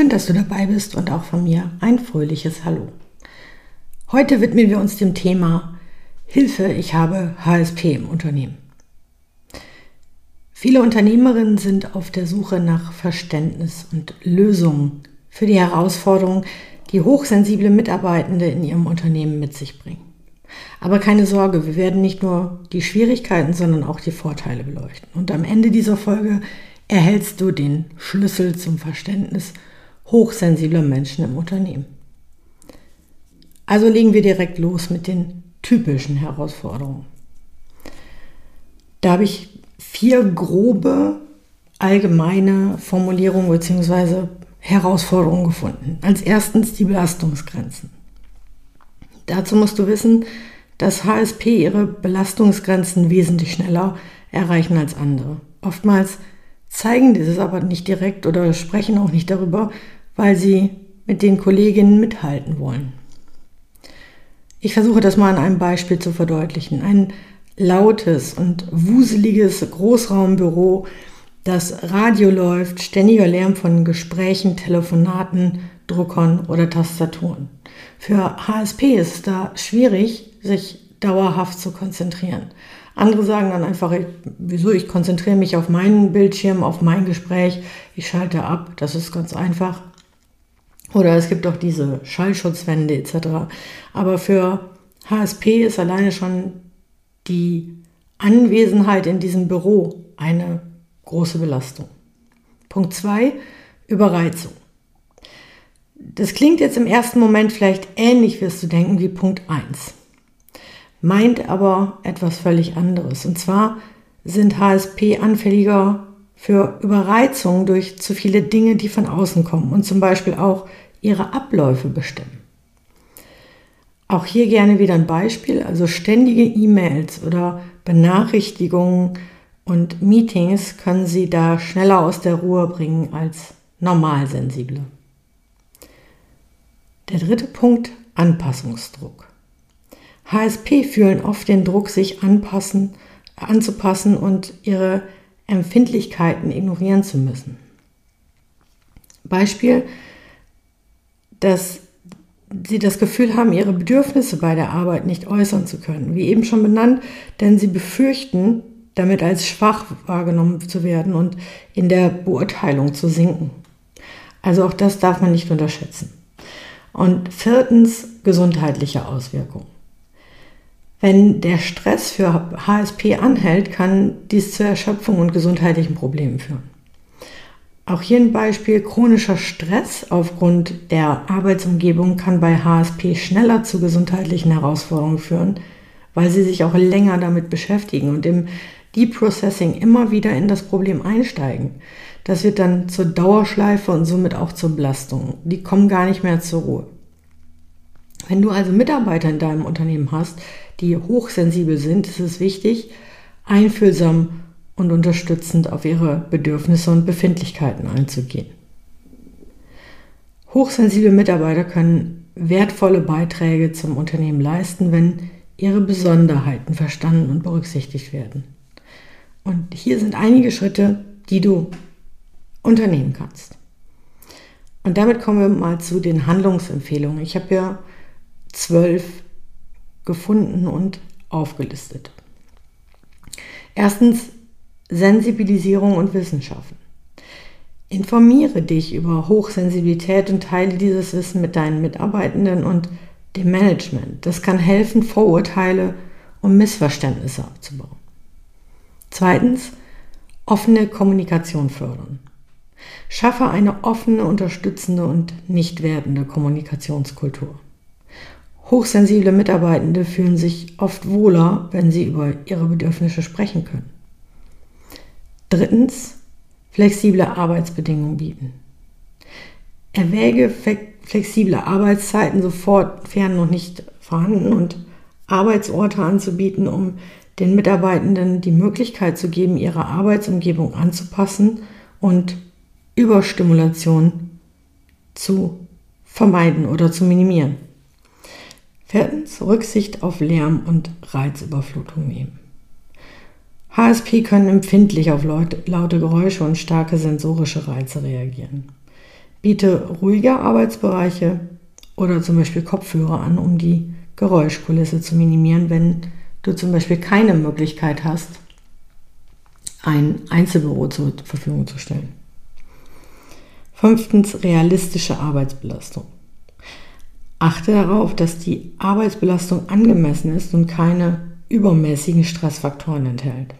Schön, dass du dabei bist und auch von mir ein fröhliches Hallo. Heute widmen wir uns dem Thema Hilfe, ich habe HSP im Unternehmen. Viele Unternehmerinnen sind auf der Suche nach Verständnis und Lösungen für die Herausforderungen, die hochsensible Mitarbeitende in ihrem Unternehmen mit sich bringen. Aber keine Sorge, wir werden nicht nur die Schwierigkeiten, sondern auch die Vorteile beleuchten. Und am Ende dieser Folge erhältst du den Schlüssel zum Verständnis hochsensibler Menschen im Unternehmen. Also legen wir direkt los mit den typischen Herausforderungen. Da habe ich vier grobe allgemeine Formulierungen bzw. Herausforderungen gefunden. Als erstens die Belastungsgrenzen. Dazu musst du wissen, dass HSP ihre Belastungsgrenzen wesentlich schneller erreichen als andere. Oftmals zeigen dieses aber nicht direkt oder sprechen auch nicht darüber, weil sie mit den Kolleginnen mithalten wollen. Ich versuche das mal an einem Beispiel zu verdeutlichen. Ein lautes und wuseliges Großraumbüro, das Radio läuft, ständiger Lärm von Gesprächen, Telefonaten, Druckern oder Tastaturen. Für HSP ist es da schwierig, sich dauerhaft zu konzentrieren. Andere sagen dann einfach, wieso, ich konzentriere mich auf meinen Bildschirm, auf mein Gespräch, ich schalte ab, das ist ganz einfach. Oder es gibt auch diese Schallschutzwände etc. Aber für HSP ist alleine schon die Anwesenheit in diesem Büro eine große Belastung. Punkt 2, Überreizung. Das klingt jetzt im ersten Moment vielleicht ähnlich, wirst du denken, wie Punkt 1. Meint aber etwas völlig anderes. Und zwar sind HSP anfälliger für Überreizung durch zu viele Dinge, die von außen kommen und zum Beispiel auch ihre Abläufe bestimmen. Auch hier gerne wieder ein Beispiel, also ständige E-Mails oder Benachrichtigungen und Meetings können Sie da schneller aus der Ruhe bringen als Normalsensible. Der dritte Punkt, Anpassungsdruck. HSP fühlen oft den Druck, sich anpassen, anzupassen und ihre Empfindlichkeiten ignorieren zu müssen. Beispiel, dass sie das Gefühl haben, ihre Bedürfnisse bei der Arbeit nicht äußern zu können, wie eben schon benannt, denn sie befürchten, damit als schwach wahrgenommen zu werden und in der Beurteilung zu sinken. Also auch das darf man nicht unterschätzen. Und viertens, gesundheitliche Auswirkungen. Wenn der Stress für HSP anhält, kann dies zur Erschöpfung und gesundheitlichen Problemen führen. Auch hier ein Beispiel, chronischer Stress aufgrund der Arbeitsumgebung kann bei HSP schneller zu gesundheitlichen Herausforderungen führen, weil sie sich auch länger damit beschäftigen und im Deep Processing immer wieder in das Problem einsteigen. Das wird dann zur Dauerschleife und somit auch zur Belastung. Die kommen gar nicht mehr zur Ruhe. Wenn du also Mitarbeiter in deinem Unternehmen hast, die hochsensibel sind, ist es wichtig, einfühlsam und unterstützend auf ihre Bedürfnisse und Befindlichkeiten einzugehen. Hochsensible Mitarbeiter können wertvolle Beiträge zum Unternehmen leisten, wenn ihre Besonderheiten verstanden und berücksichtigt werden. Und hier sind einige Schritte, die du unternehmen kannst. Und damit kommen wir mal zu den Handlungsempfehlungen. Ich habe ja zwölf gefunden und aufgelistet. Erstens Sensibilisierung und Wissenschaften. Informiere dich über Hochsensibilität und teile dieses Wissen mit deinen Mitarbeitenden und dem Management. Das kann helfen, Vorurteile und Missverständnisse abzubauen. Zweitens, offene Kommunikation fördern. Schaffe eine offene, unterstützende und nicht werdende Kommunikationskultur. Hochsensible Mitarbeitende fühlen sich oft wohler, wenn sie über ihre Bedürfnisse sprechen können. Drittens, flexible Arbeitsbedingungen bieten. Erwäge flexible Arbeitszeiten sofern noch nicht vorhanden und Arbeitsorte anzubieten, um den Mitarbeitenden die Möglichkeit zu geben, ihre Arbeitsumgebung anzupassen und Überstimulation zu vermeiden oder zu minimieren. Viertens, Rücksicht auf Lärm und Reizüberflutung nehmen. HSP können empfindlich auf laute Geräusche und starke sensorische Reize reagieren. Biete ruhige Arbeitsbereiche oder zum Beispiel Kopfhörer an, um die Geräuschkulisse zu minimieren, wenn du zum Beispiel keine Möglichkeit hast, ein Einzelbüro zur Verfügung zu stellen. Fünftens, realistische Arbeitsbelastung. Achte darauf, dass die Arbeitsbelastung angemessen ist und keine übermäßigen Stressfaktoren enthält.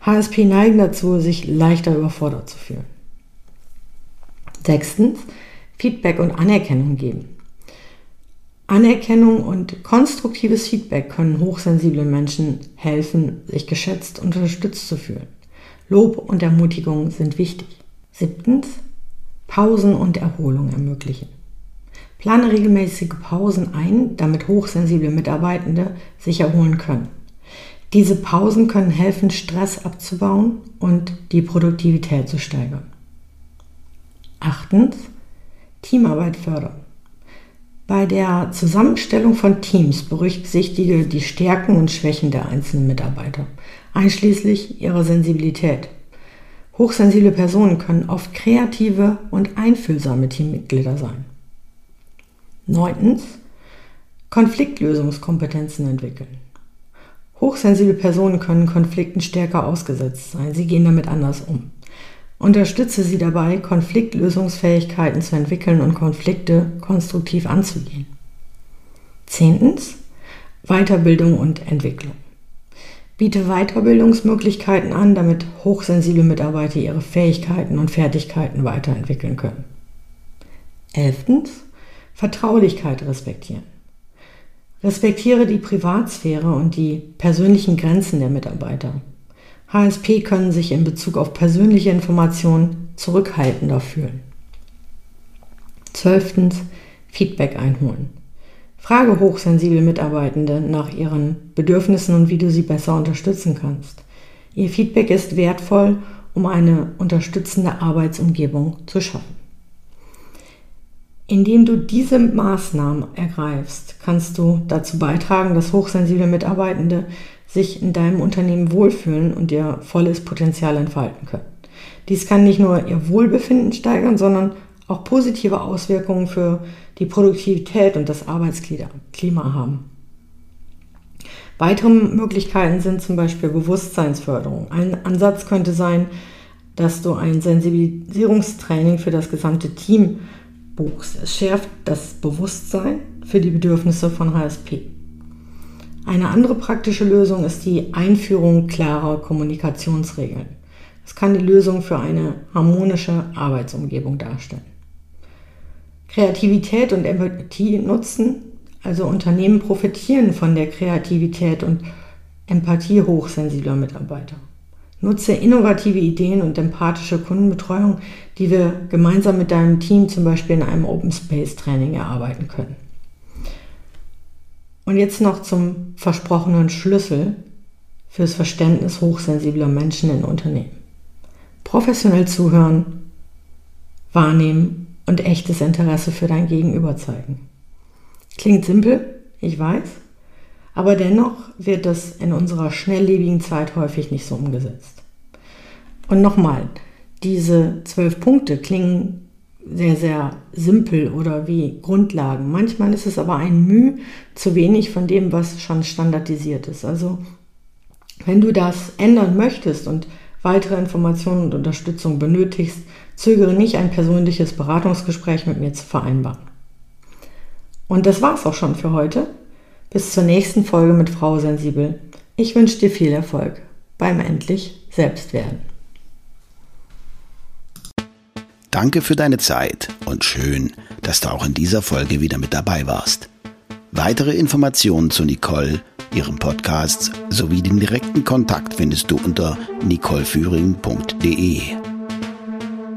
HSP neigen dazu, sich leichter überfordert zu fühlen. Sechstens, Feedback und Anerkennung geben. Anerkennung und konstruktives Feedback können hochsensiblen Menschen helfen, sich geschätzt und unterstützt zu fühlen. Lob und Ermutigung sind wichtig. Siebtens, Pausen und Erholung ermöglichen. Plane regelmäßige Pausen ein, damit hochsensible Mitarbeitende sich erholen können. Diese Pausen können helfen, Stress abzubauen und die Produktivität zu steigern. Achtens, Teamarbeit fördern. Bei der Zusammenstellung von Teams berücksichtige die Stärken und Schwächen der einzelnen Mitarbeiter, einschließlich ihrer Sensibilität. Hochsensible Personen können oft kreative und einfühlsame Teammitglieder sein. Neuntens, Konfliktlösungskompetenzen entwickeln. Hochsensible Personen können Konflikten stärker ausgesetzt sein. Sie gehen damit anders um. Unterstütze sie dabei, Konfliktlösungsfähigkeiten zu entwickeln und Konflikte konstruktiv anzugehen. Zehntens, Weiterbildung und Entwicklung. Biete Weiterbildungsmöglichkeiten an, damit hochsensible Mitarbeiter ihre Fähigkeiten und Fertigkeiten weiterentwickeln können. Elftens, Vertraulichkeit respektieren. Respektiere die Privatsphäre und die persönlichen Grenzen der Mitarbeiter. HSP können sich in Bezug auf persönliche Informationen zurückhaltender fühlen. Zwölftens, Feedback einholen. Frage hochsensible Mitarbeitende nach ihren Bedürfnissen und wie du sie besser unterstützen kannst. Ihr Feedback ist wertvoll, um eine unterstützende Arbeitsumgebung zu schaffen. Indem du diese Maßnahmen ergreifst, kannst du dazu beitragen, dass hochsensible Mitarbeitende sich in deinem Unternehmen wohlfühlen und ihr volles Potenzial entfalten können. Dies kann nicht nur ihr Wohlbefinden steigern, sondern auch positive Auswirkungen für die Produktivität und das Arbeitsklima haben. Weitere Möglichkeiten sind zum Beispiel Bewusstseinsförderung. Ein Ansatz könnte sein, dass du ein Sensibilisierungstraining für das gesamte Team buchst. Es schärft das Bewusstsein für die Bedürfnisse von HSP. Eine andere praktische Lösung ist die Einführung klarer Kommunikationsregeln. Das kann die Lösung für eine harmonische Arbeitsumgebung darstellen. Kreativität und Empathie nutzen, also Unternehmen profitieren von der Kreativität und Empathie hochsensibler Mitarbeiter. Nutze innovative Ideen und empathische Kundenbetreuung, die wir gemeinsam mit deinem Team zum Beispiel in einem Open Space Training erarbeiten können. Und jetzt noch zum versprochenen Schlüssel fürs Verständnis hochsensibler Menschen in Unternehmen. Professionell zuhören, wahrnehmen und echtes Interesse für dein Gegenüber zeigen. Klingt simpel, ich weiß, aber dennoch wird das in unserer schnelllebigen Zeit häufig nicht so umgesetzt. Und nochmal, diese zwölf Punkte klingen sehr, sehr simpel oder wie Grundlagen. Manchmal ist es aber ein Mühe zu wenig von dem, was schon standardisiert ist. Also wenn du das ändern möchtest und weitere Informationen und Unterstützung benötigst, zögere nicht, ein persönliches Beratungsgespräch mit mir zu vereinbaren. Und das war's auch schon für heute. Bis zur nächsten Folge mit Frau Sensibel. Ich wünsche dir viel Erfolg beim endlich Selbstwerden. Danke für deine Zeit und schön, dass du auch in dieser Folge wieder mit dabei warst. Weitere Informationen zu Nicole, ihrem Podcast sowie den direkten Kontakt findest du unter nicoleführing.de.